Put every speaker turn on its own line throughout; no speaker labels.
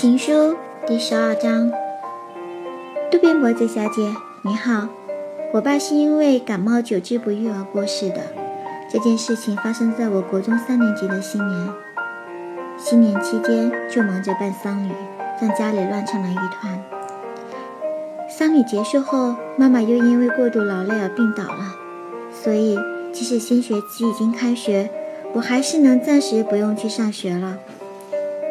情书第十二章。渡边博子小姐，你好，我爸是因为感冒久治不愈而过世的。这件事情发生在我国中三年级的新年。新年期间就忙着办丧礼，让家里乱成了一团。丧礼结束后，妈妈又因为过度劳累而病倒了，所以即使新学期已经开学，我还是能暂时不用去上学了。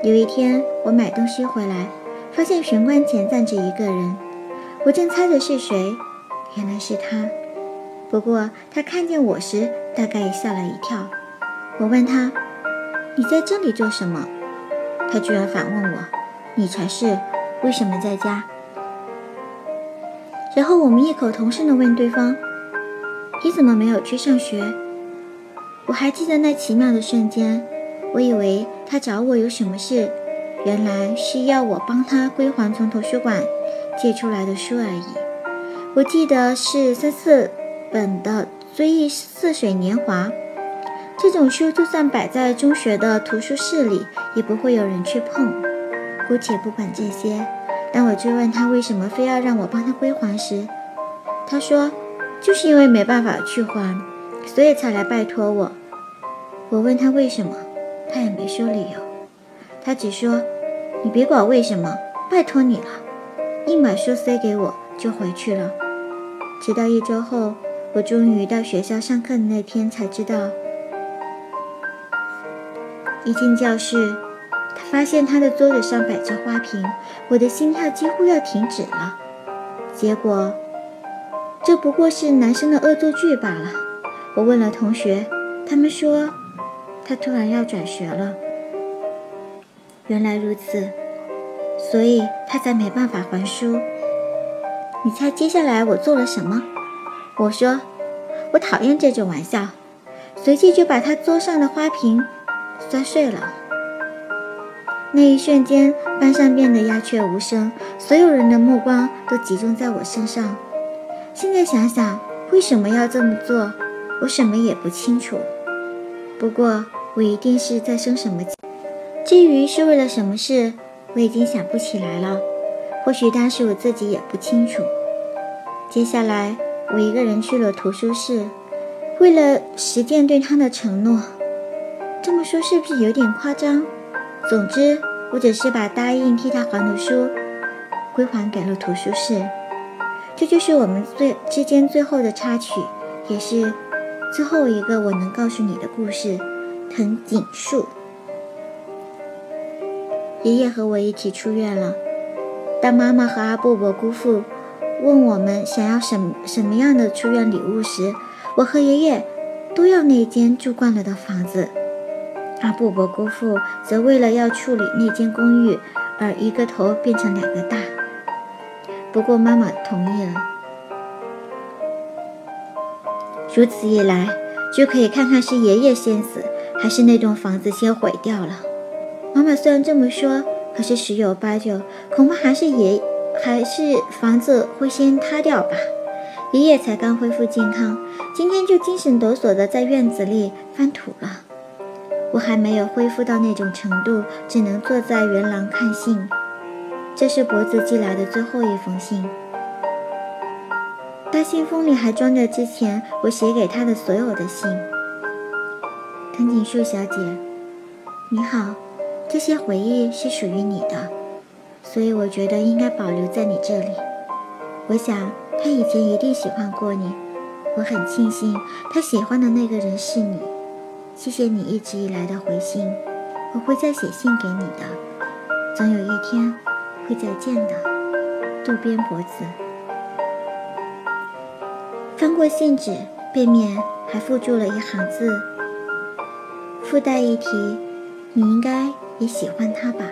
有一天，我买东西回来，发现玄关前站着一个人，我正猜着是谁，原来是他。不过他看见我时，大概也吓了一跳。我问他：“你在这里做什么？”他居然反问我：“你才是，为什么在家？”然后我们异口同声地问对方：“你怎么没有去上学？”我还记得那奇妙的瞬间，我以为。他找我有什么事？原来是要我帮他归还从图书馆借出来的书而已。我记得是三四本的《追忆似水年华》这种书，就算摆在中学的图书室里，也不会有人去碰。姑且不管这些，当我追问他为什么非要让我帮他归还时，他说：“就是因为没办法去还，所以才来拜托我。”我问他为什么？他也没说理由，他只说：“你别管为什么，拜托你了。”硬把书塞给我，就回去了。直到一周后，我终于到学校上课的那天，才知道。一进教室，他发现他的桌子上摆着花瓶，我的心跳几乎要停止了。结果，这不过是男生的恶作剧罢了。我问了同学，他们说。他突然要转学了，原来如此，所以他才没办法还书。你猜接下来我做了什么？我说我讨厌这种玩笑，随即就把他桌上的花瓶摔碎了。那一瞬间，班上变得鸦雀无声，所有人的目光都集中在我身上。现在想想，为什么要这么做，我什么也不清楚。不过。我一定是在生什么气？至于是为了什么事，我已经想不起来了。或许当时我自己也不清楚。接下来，我一个人去了图书室，为了实践对他的承诺。这么说是不是有点夸张？总之，我只是把答应替他还的书归还给了图书室。这就是我们最之间最后的插曲，也是最后一个我能告诉你的故事。藤井树，爷爷和我一起出院了。当妈妈和阿布伯姑父问我们想要什什么样的出院礼物时，我和爷爷都要那间住惯了的房子。阿布伯姑父则为了要处理那间公寓而一个头变成两个大。不过妈妈同意了。如此一来，就可以看看是爷爷先死。还是那栋房子先毁掉了。妈妈虽然这么说，可是十有八九，恐怕还是爷，还是房子会先塌掉吧。爷爷才刚恢复健康，今天就精神抖擞的在院子里翻土了。我还没有恢复到那种程度，只能坐在圆廊看信。这是脖子寄来的最后一封信，大信封里还装着之前我写给他的所有的信。藤井树小姐，你好，这些回忆是属于你的，所以我觉得应该保留在你这里。我想他以前一定喜欢过你，我很庆幸他喜欢的那个人是你。谢谢你一直以来的回信，我会再写信给你的，总有一天会再见的。渡边博子。翻过信纸，背面还附注了一行字。附带一提，你应该也喜欢他吧？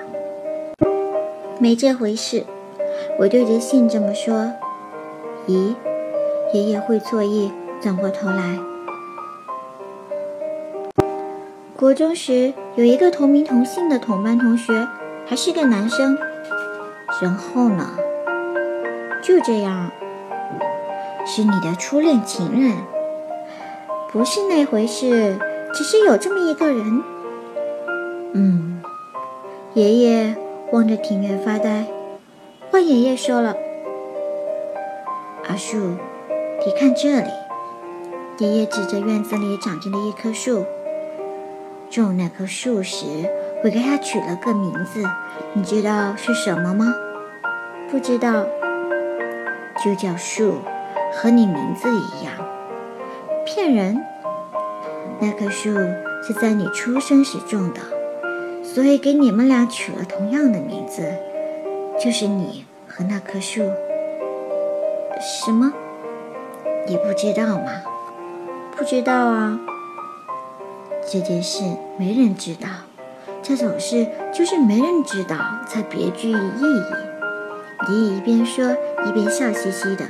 没这回事，我对着信这么说。咦，爷爷会错意，转过头来。国中时有一个同名同姓的同班同学，还是个男生。然后呢？就这样，是你的初恋情人？不是那回事。只是有这么一个人，嗯，爷爷，望着庭院发呆。换爷爷说了：“阿树，你看这里。”爷爷指着院子里长着的一棵树。种那棵树时，我给它取了个名字，你知道是什么吗？不知道。就叫树，和你名字一样。骗人！那棵树是在你出生时种的，所以给你们俩取了同样的名字，就是你和那棵树。什么？你不知道吗？不知道啊。这件事没人知道，这种事就是没人知道才别具意义。你一边说一边笑嘻嘻的。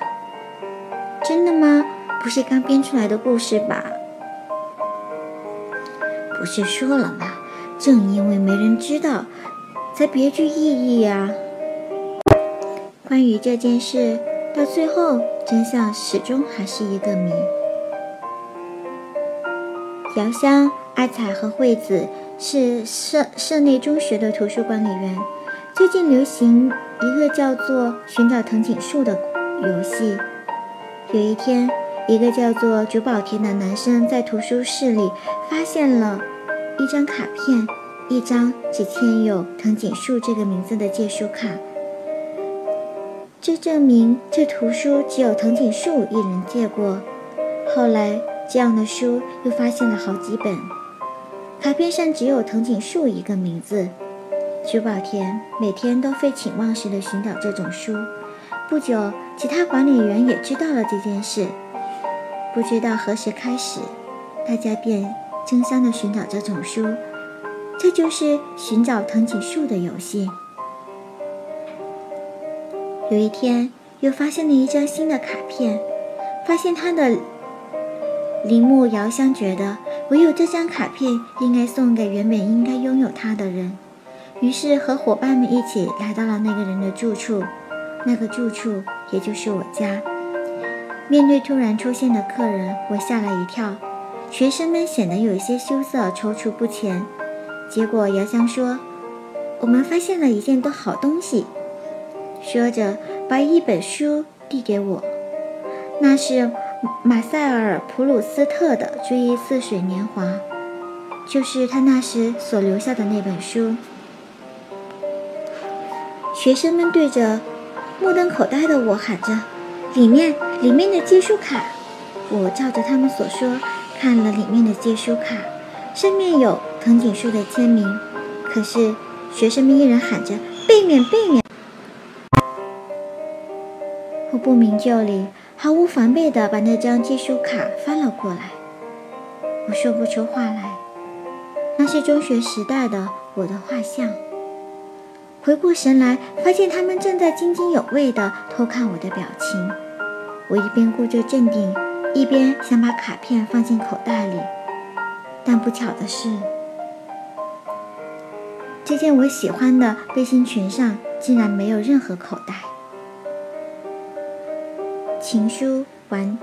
真的吗？不是刚编出来的故事吧？不是说了吗？正因为没人知道，才别具意义呀。关于这件事，到最后真相始终还是一个谜。姚香。阿彩和惠子是社社内中学的图书管理员。最近流行一个叫做“寻找藤井树”的游戏。有一天，一个叫做久保田的男生在图书室里发现了一张卡片，一张只签有藤井树这个名字的借书卡。这证明这图书只有藤井树一人借过。后来，这样的书又发现了好几本。卡片上只有藤井树一个名字。久保田每天都废寝忘食地寻找这种书。不久，其他管理员也知道了这件事。不知道何时开始，大家便争相地寻找这种书。这就是寻找藤井树的游戏。有一天，又发现了一张新的卡片，发现它的铃木遥香觉得。唯有这张卡片应该送给原本应该拥有它的人，于是和伙伴们一起来到了那个人的住处。那个住处也就是我家。面对突然出现的客人，我吓了一跳。学生们显得有些羞涩、踌躇不前。结果姚香说：“我们发现了一件多好东西。”说着，把一本书递给我，那是。马塞尔·普鲁斯特的《追忆似水年华》，就是他那时所留下的那本书。学生们对着目瞪口呆的我喊着：“里面，里面的借书卡！”我照着他们所说看了里面的借书卡，上面有藤井树的签名。可是学生们依然喊着：“背面，背面！”我不明就里。毫无防备地把那张借书卡翻了过来，我说不出话来。那是中学时代的我的画像。回过神来，发现他们正在津津有味地偷看我的表情。我一边故作镇定，一边想把卡片放进口袋里，但不巧的是，这件我喜欢的背心裙上竟然没有任何口袋。情书完。